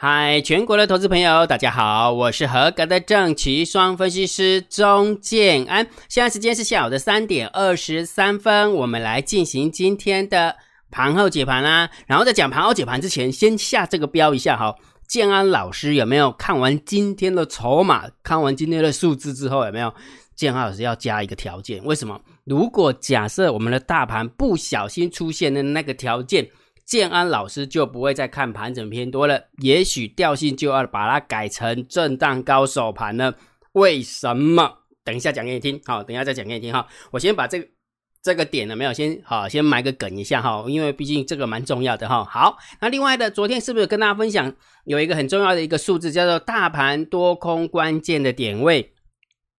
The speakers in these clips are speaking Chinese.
嗨，全国的投资朋友，大家好，我是合格的正奇双分析师钟建安。现在时间是下午的三点二十三分，我们来进行今天的盘后解盘啦。然后在讲盘后解盘之前，先下这个标一下哈。建安老师有没有看完今天的筹码？看完今天的数字之后，有没有建安老师要加一个条件？为什么？如果假设我们的大盘不小心出现的那个条件。建安老师就不会再看盘整偏多了，也许调性就要把它改成震荡高手盘了。为什么？等一下讲给你听。好，等一下再讲给你听哈。我先把这个这个点了没有？先好，先埋个梗一下哈，因为毕竟这个蛮重要的哈。好，那另外的，昨天是不是跟大家分享有一个很重要的一个数字，叫做大盘多空关键的点位？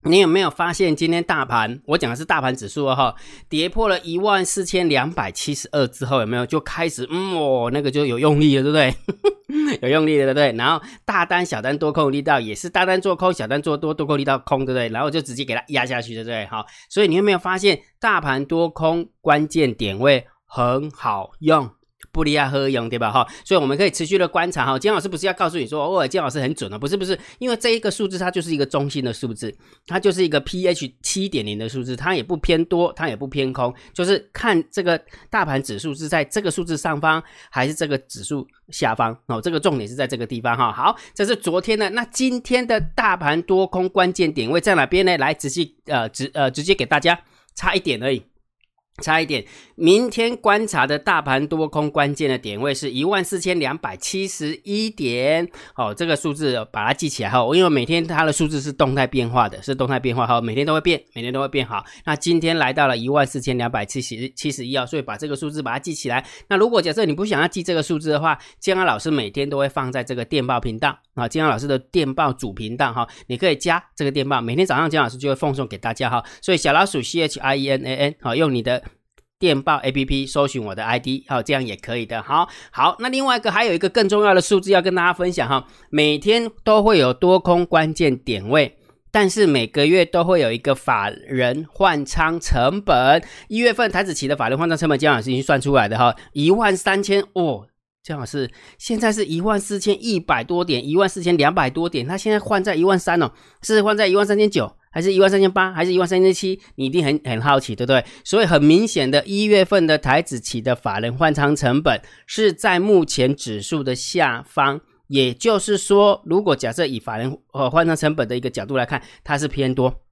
你有没有发现今天大盘？我讲的是大盘指数哈，跌破了一万四千两百七十二之后，有没有就开始嗯哦，那个就有用力了，对不对？有用力了，对不对？然后大单、小单多空力道也是大单做空，小单做多，多空力道空，对不对？然后就直接给它压下去，对不对？好，所以你有没有发现大盘多空关键点位很好用？布利亚合用对吧？哈，所以我们可以持续的观察哈。金老师不是要告诉你说，哦，金老师很准了，不是不是，因为这一个数字它就是一个中心的数字，它就是一个 pH 七点零的数字，它也不偏多，它也不偏空，就是看这个大盘指数是在这个数字上方还是这个指数下方哦。这个重点是在这个地方哈。好，这是昨天的，那今天的大盘多空关键点位在哪边呢？来仔细呃直呃直接给大家差一点而已。差一点，明天观察的大盘多空关键的点位是一万四千两百七十一点。哦，这个数字把它记起来哈，因为每天它的数字是动态变化的，是动态变化哈，每天都会变，每天都会变好。那今天来到了一万四千两百七十七十一哦，所以把这个数字把它记起来。那如果假设你不想要记这个数字的话，建安老师每天都会放在这个电报频道啊，建安老师的电报主频道哈，你可以加这个电报，每天早上建老师就会奉送给大家哈。所以小老鼠 C H I E N A N 好，用你的。电报 A P P 搜寻我的 I D，好，这样也可以的。好，好，那另外一个还有一个更重要的数字要跟大家分享哈，每天都会有多空关键点位，但是每个月都会有一个法人换仓成本。一月份台子期的法人换仓成本，姜老师已经算出来的哈，一万三千哦，姜老师现在是一万四千一百多点，一万四千两百多点，他现在换在一万三哦，是换在一万三千九。还是一万三千八，还是一万三千七？你一定很很好奇，对不对？所以很明显的，一月份的台子期的法人换仓成本是在目前指数的下方，也就是说，如果假设以法人呃换仓成本的一个角度来看，它是偏多，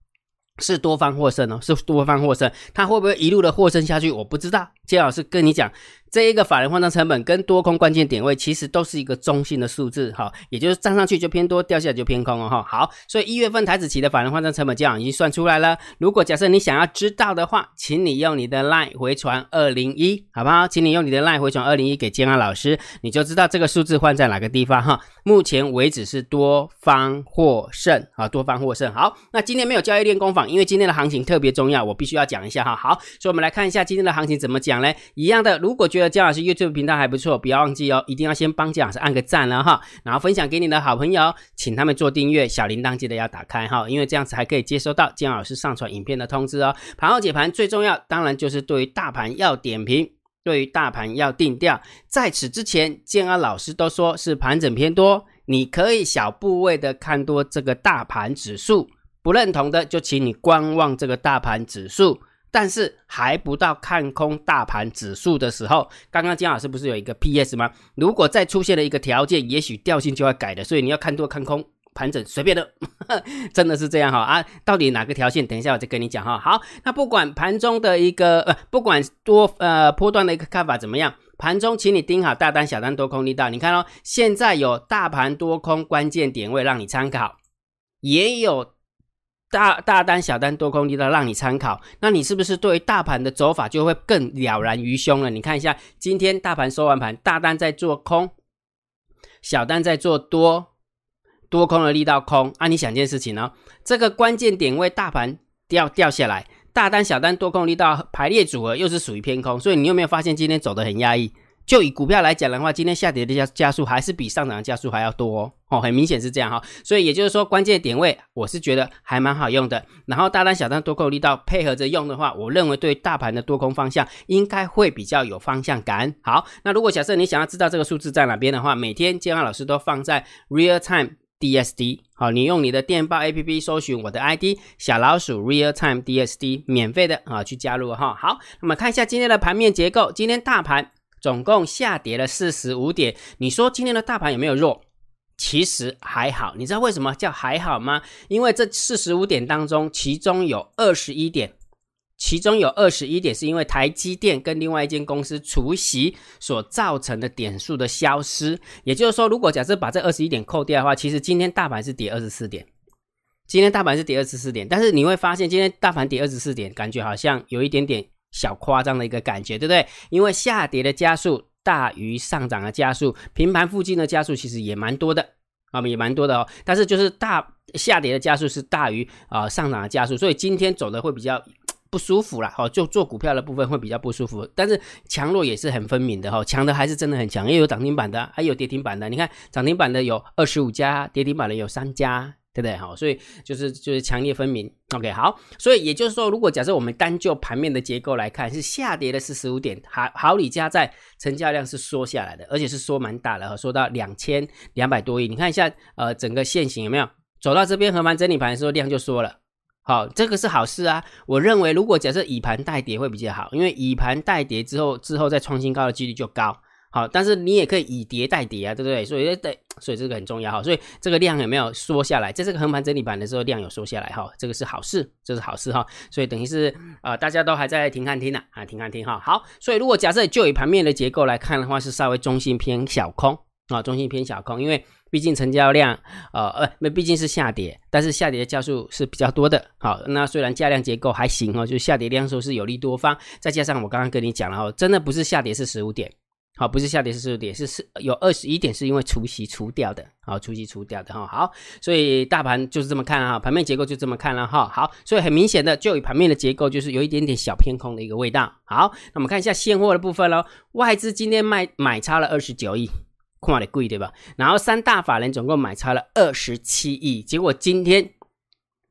是多方获胜哦，是多方获胜，它会不会一路的获胜下去？我不知道，金老师跟你讲。这一个法人换仓成本跟多空关键点位其实都是一个中性的数字哈，也就是站上去就偏多，掉下来就偏空哦哈。好，所以一月份台子期的法人换仓成本这样已经算出来了。如果假设你想要知道的话，请你用你的 line 回传二零一，好不好？请你用你的 line 回传二零一给建安老师，你就知道这个数字换在哪个地方哈。目前为止是多方获胜啊，多方获胜。好，那今天没有交易练功坊，因为今天的行情特别重要，我必须要讲一下哈。好，所以我们来看一下今天的行情怎么讲呢？一样的，如果觉得姜老师 YouTube 频道还不错，不要忘记哦，一定要先帮姜老师按个赞了哈，然后分享给你的好朋友，请他们做订阅，小铃铛记得要打开哈，因为这样子还可以接收到姜老师上传影片的通知哦。盘后解盘最重要，当然就是对于大盘要点评，对于大盘要定调。在此之前，建安老师都说是盘整偏多，你可以小部位的看多这个大盘指数，不认同的就请你观望这个大盘指数。但是还不到看空大盘指数的时候，刚刚金老师不是有一个 PS 吗？如果再出现了一个条件，也许调性就要改的，所以你要看多看空盘整随便的，真的是这样哈啊！到底哪个条件？等一下我再跟你讲哈。好，那不管盘中的一个呃，不管多呃波段的一个看法怎么样，盘中请你盯好大单、小单、多空力道。你看哦，现在有大盘多空关键点位让你参考，也有。大大单、小单、多空力道让你参考，那你是不是对于大盘的走法就会更了然于胸了？你看一下，今天大盘收完盘，大单在做空，小单在做多，多空的力道空。啊，你想件事情呢？这个关键点位大盘掉掉下来，大单、小单、多空力道排列组合又是属于偏空，所以你有没有发现今天走的很压抑？就以股票来讲的话，今天下跌的加加速还是比上涨的加速还要多哦，很明显是这样哈。所以也就是说，关键点位我是觉得还蛮好用的。然后大单小单多空力道配合着用的话，我认为对大盘的多空方向应该会比较有方向感。好，那如果假设你想要知道这个数字在哪边的话，每天建安老师都放在 Real Time DSD。好，你用你的电报 APP 搜寻我的 ID 小老鼠 Real Time DSD，免费的啊，去加入哈。好，那么看一下今天的盘面结构，今天大盘。总共下跌了四十五点，你说今天的大盘有没有弱？其实还好，你知道为什么叫还好吗？因为这四十五点当中，其中有二十一点，其中有二十一点是因为台积电跟另外一间公司除息所造成的点数的消失。也就是说，如果假设把这二十一点扣掉的话，其实今天大盘是跌二十四点，今天大盘是跌二十四点，但是你会发现今天大盘跌二十四点，感觉好像有一点点。小夸张的一个感觉，对不对？因为下跌的加速大于上涨的加速，平盘附近的加速其实也蛮多的，啊，也蛮多的哦。但是就是大下跌的加速是大于啊上涨的加速，所以今天走的会比较不舒服啦。哦，就做股票的部分会比较不舒服。但是强弱也是很分明的哈，强的还是真的很强，也有涨停板的，还有跌停板的。你看涨停板的有二十五家，跌停板的有三家。对不对？好，所以就是就是强烈分明。OK，好，所以也就是说，如果假设我们单就盘面的结构来看，是下跌的四十五点，好好里加在成交量是缩下来的，而且是缩蛮大的，缩到两千两百多亿。你看一下，呃，整个线型有没有走到这边横盘整理盘的时候，量就缩了。好，这个是好事啊。我认为，如果假设以盘带跌会比较好，因为以盘带跌之后，之后再创新高的几率就高。好，但是你也可以以跌代跌啊，对不对？所以对，所以这个很重要哈。所以这个量有没有缩下来？在这个横盘整理板的时候，量有缩下来哈，这个是好事，这是好事哈。所以等于是啊，大家都还在停看听呢啊，停看听哈。好，所以如果假设就以盘面的结构来看的话，是稍微中性偏小空啊，中性偏小空，因为毕竟成交量呃呃，那毕竟是下跌，但是下跌的加速是比较多的。好，那虽然价量结构还行哦，就下跌量数是有利多方，再加上我刚刚跟你讲了哦，真的不是下跌是十五点。好，不是下跌是十点，是是有二十一点，是因为除息除掉的，好，除息除掉的哈。好，所以大盘就是这么看哈，盘面结构就这么看了哈。好，所以很明显的，就以盘面的结构，就是有一点点小偏空的一个味道。好，那我们看一下现货的部分喽。外资今天卖买差了二十九亿，看的贵对吧？然后三大法人总共买差了二十七亿，结果今天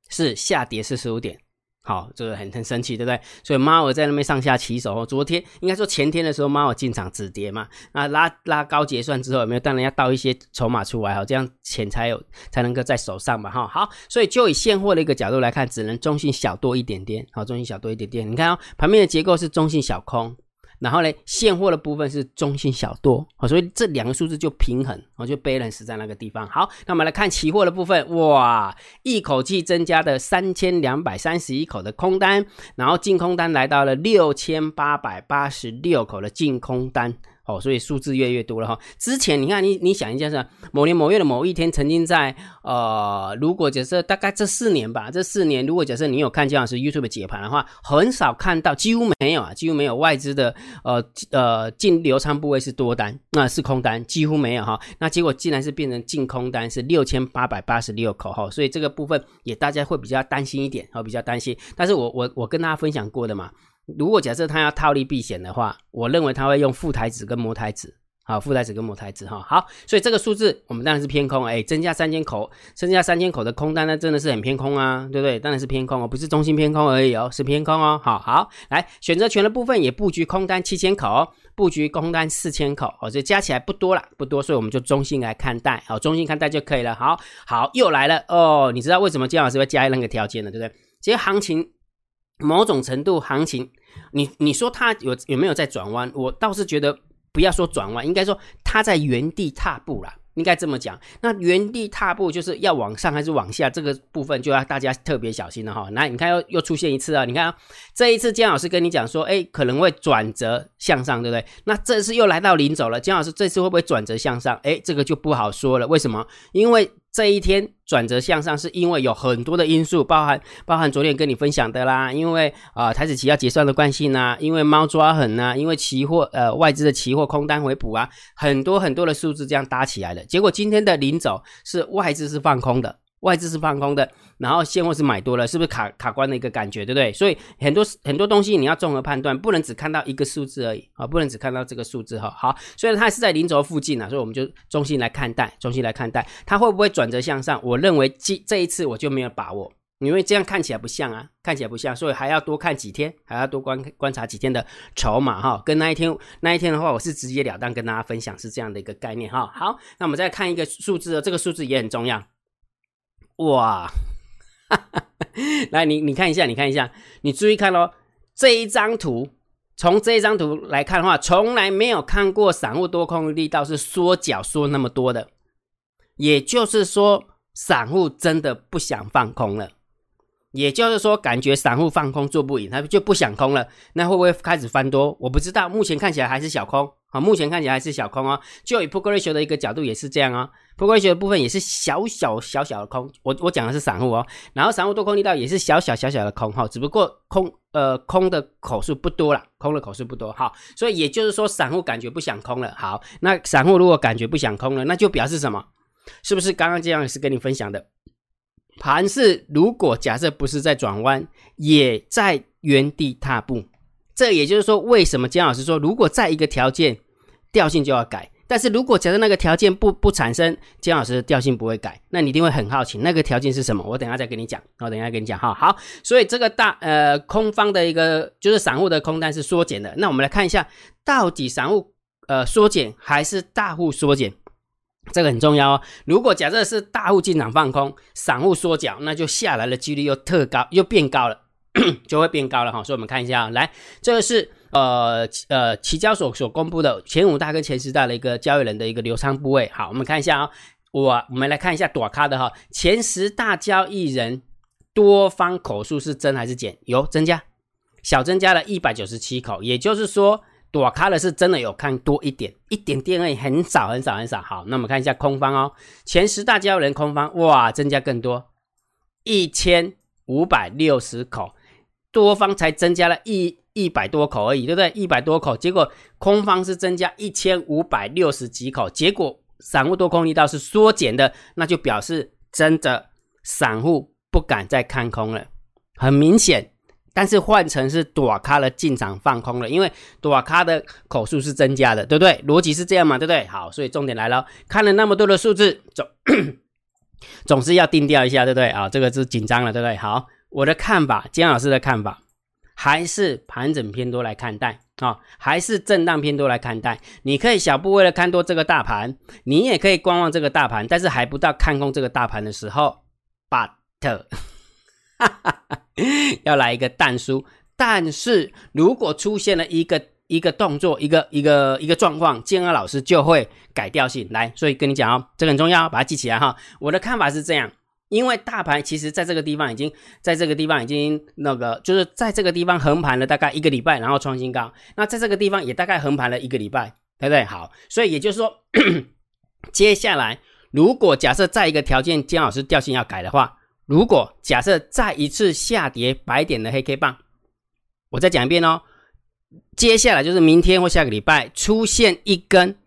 是下跌四十五点。好，这个很很神奇，对不对？所以猫儿在那边上下起手。昨天应该说前天的时候，猫儿进场止跌嘛，那拉拉高结算之后，有没有当然要倒一些筹码出来，哈，这样钱才有才能够在手上嘛，哈。好，所以就以现货的一个角度来看，只能中性小多一点点，好，中性小多一点点。你看哦，盘面的结构是中性小空。然后呢，现货的部分是中性小多，好，所以这两个数字就平衡，我就 balance 在那个地方。好，那我们来看期货的部分，哇，一口气增加的三千两百三十一口的空单，然后净空单来到了六千八百八十六口的净空单。哦，所以数字越来越多了哈。之前你看，你你想一下是某年某月的某一天，曾经在呃，如果假设大概这四年吧，这四年如果假设你有看姜老师 YouTube 解盘的话，很少看到，几乎没有啊，几乎没有外资的呃呃净流仓部位是多单，那是空单，几乎没有哈。那结果竟然是变成净空单是六千八百八十六口哈，所以这个部分也大家会比较担心一点，哦，比较担心。但是我我我跟大家分享过的嘛。如果假设他要套利避险的话，我认为他会用负台子跟模台子，好，负台子跟磨台子哈，好，所以这个数字我们当然是偏空，哎，增加三千口，增加三千口的空单呢，真的是很偏空啊，对不对？当然是偏空哦，不是中心偏空而已哦，是偏空哦，好好来选择权的部分也布局空单七千口，布局空单四千口，哦，这加起来不多了，不多，所以我们就中性来看待，好，中性看待就可以了，好好又来了哦，你知道为什么姜老师会加那个条件了，对不对？其实行情。某种程度行情，你你说它有有没有在转弯？我倒是觉得不要说转弯，应该说它在原地踏步啦。应该这么讲。那原地踏步就是要往上还是往下？这个部分就要大家特别小心了哈。那你看又又出现一次啊！你看这一次姜老师跟你讲说，哎，可能会转折向上，对不对？那这次又来到零走了，姜老师这次会不会转折向上？哎，这个就不好说了。为什么？因为这一天转折向上，是因为有很多的因素，包含包含昨天跟你分享的啦，因为啊台子期要结算的关系呢，因为猫抓痕呢，因为期货呃外资的期货空单回补啊，很多很多的数字这样搭起来的，结果今天的临走是外资是放空的。外资是放空的，然后现货是买多了，是不是卡卡关的一个感觉，对不对？所以很多很多东西你要综合判断，不能只看到一个数字而已啊，不能只看到这个数字哈。好，所以它是在零轴附近啊，所以我们就中心来看待，中心来看待它会不会转折向上？我认为这这一次我就没有把握，因为这样看起来不像啊，看起来不像，所以还要多看几天，还要多观观察几天的筹码哈。跟那一天那一天的话，我是直截了当跟大家分享是这样的一个概念哈。好，那我们再看一个数字，这个数字也很重要。哇，来你你看一下，你看一下，你注意看咯，这一张图，从这一张图来看的话，从来没有看过散户多空力道是缩脚缩那么多的，也就是说，散户真的不想放空了，也就是说，感觉散户放空做不赢，他就不想空了，那会不会开始翻多？我不知道，目前看起来还是小空。啊，目前看起来还是小空哦。就以 p o k ratio 的一个角度也是这样哦 p o k ratio 的部分也是小小小小的空。我我讲的是散户哦，然后散户多空力道也是小小小小的空哈，只不过空呃空的口数不多了，空的口数不多哈。所以也就是说，散户感觉不想空了。好，那散户如果感觉不想空了，那就表示什么？是不是刚刚这样是跟你分享的？盘是如果假设不是在转弯，也在原地踏步。这也就是说，为什么姜老师说，如果在一个条件。调性就要改，但是如果假设那个条件不不产生，姜老师的调性不会改，那你一定会很好奇，那个条件是什么？我等下再跟你讲，我等下跟你讲哈。好，所以这个大呃空方的一个就是散户的空单是缩减的，那我们来看一下，到底散户呃缩减还是大户缩减？这个很重要哦。如果假设是大户进场放空，散户缩脚，那就下来的几率又特高，又变高了，就会变高了哈。所以我们看一下，来，这个是。呃呃，期交所所公布的前五大跟前十大的一个交易人的一个流仓部位，好，我们看一下啊，我我们来看一下短咖的哈，前十大交易人多方口数是增还是减？有增加，小增加了一百九十七口，也就是说躲开了是真的有看多一点，一点点而已，很少很少很少。好，那我们看一下空方哦，前十大交易人空方哇，增加更多，一千五百六十口，多方才增加了一。一百多口而已，对不对？一百多口，结果空方是增加一千五百六十几口，结果散户多空力道是缩减的，那就表示真的散户不敢再看空了，很明显。但是换成是躲咖的进场放空了，因为躲咖的口数是增加的，对不对？逻辑是这样嘛，对不对？好，所以重点来了，看了那么多的数字，总 总是要定调一下，对不对？啊，这个是紧张了，对不对？好，我的看法，姜老师的看法。还是盘整偏多来看待啊，还是震荡偏多来看待。你可以小步为了看多这个大盘，你也可以观望这个大盘，但是还不到看空这个大盘的时候。But，哈哈哈 要来一个淡书。但是如果出现了一个一个动作，一个一个一个状况，建安老师就会改调性来。所以跟你讲哦，这个很重要，把它记起来哈。我的看法是这样。因为大盘其实在这个地方已经在这个地方已经那个，就是在这个地方横盘了大概一个礼拜，然后创新高。那在这个地方也大概横盘了一个礼拜，对不对？好，所以也就是说，接下来如果假设在一个条件，姜老师调性要改的话，如果假设再一次下跌百点的黑 K 棒，我再讲一遍哦，接下来就是明天或下个礼拜出现一根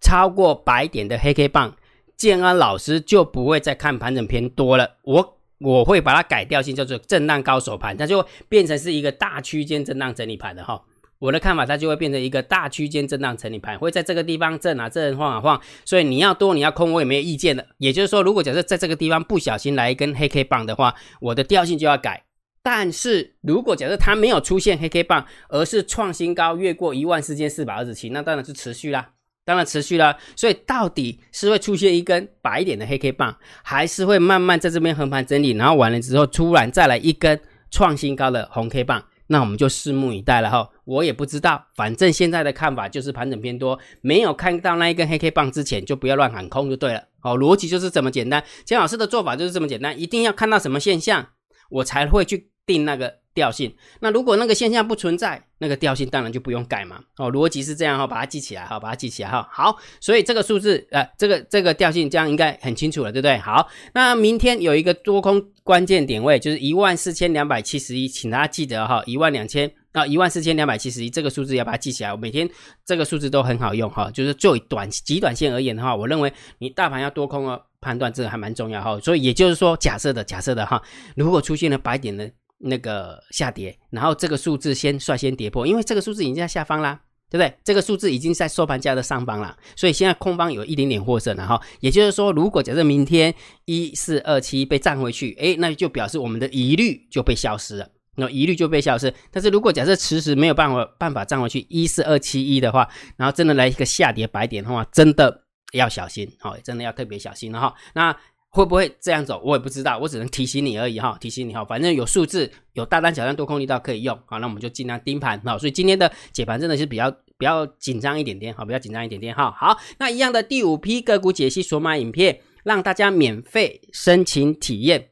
超过百点的黑 K 棒。建安老师就不会再看盘整偏多了，我我会把它改掉性叫做震荡高手盘，它就变成是一个大区间震荡整理盘的哈。我的看法，它就会变成一个大区间震荡整理盘，会在这个地方震啊震晃啊晃，所以你要多你要空我也没有意见的。也就是说，如果假设在这个地方不小心来一根黑 K 棒的话，我的调性就要改。但是如果假设它没有出现黑 K 棒，而是创新高越过一万四千四百二十七，那当然是持续啦。当然持续啦，所以到底是会出现一根白一点的黑 K 棒，还是会慢慢在这边横盘整理，然后完了之后突然再来一根创新高的红 K 棒，那我们就拭目以待了哈。我也不知道，反正现在的看法就是盘整偏多，没有看到那一根黑 K 棒之前，就不要乱喊空就对了。哦，逻辑就是这么简单。姜老师的做法就是这么简单，一定要看到什么现象，我才会去定那个。调性，那如果那个现象不存在，那个调性当然就不用改嘛。哦，逻辑是这样哈，把它记起来哈，把它记起来哈。好，所以这个数字，呃，这个这个调性这样应该很清楚了，对不对？好，那明天有一个多空关键点位，就是一万四千两百七十一，请大家记得哈，一万两千啊，一万四千两百七十一这个数字要把它记起来。我每天这个数字都很好用哈，就是就短极短线而言的话，我认为你大盘要多空哦。判断这个还蛮重要哈。所以也就是说，假设的假设的哈，如果出现了白点的那个下跌，然后这个数字先率先跌破，因为这个数字已经在下方啦。对不对？这个数字已经在收盘价的上方了，所以现在空方有一点点获胜了哈。也就是说，如果假设明天一四二七被涨回去，哎，那就表示我们的疑虑就被消失了，那疑虑就被消失。但是如果假设迟迟没有办法办法站回去一四二七一的话，然后真的来一个下跌白点的话，真的要小心，好，真的要特别小心了哈。那。会不会这样走？我也不知道，我只能提醒你而已哈，提醒你哈，反正有数字，有大单、小单、多空力道可以用，好，那我们就尽量盯盘哈。所以今天的解盘真的是比较比较紧张一点点，好，比较紧张一点点哈。好，那一样的第五批个股解析索马影片，让大家免费申请体验，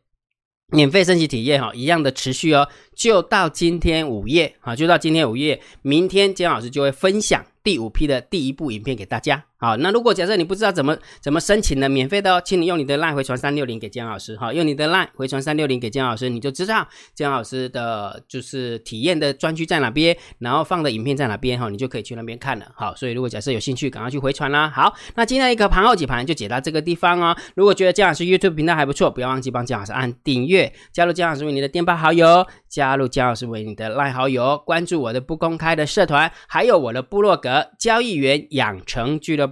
免费申请体验哈，一样的持续哦，就到今天午夜啊，就到今天午夜，明天姜老师就会分享第五批的第一部影片给大家。好，那如果假设你不知道怎么怎么申请的，免费的哦，请你用你的 LINE 回传三六零给姜老师，哈，用你的 LINE 回传三六零给姜老师，你就知道姜老师的就是体验的专区在哪边，然后放的影片在哪边，哈，你就可以去那边看了，好，所以如果假设有兴趣，赶快去回传啦。好，那今天一个盘后解盘就解到这个地方哦。如果觉得姜老师 YouTube 频道还不错，不要忘记帮姜老师按订阅，加入姜老师为你的电报好友，加入姜老师为你的 LINE 好友，关注我的不公开的社团，还有我的部落格交易员养成俱乐部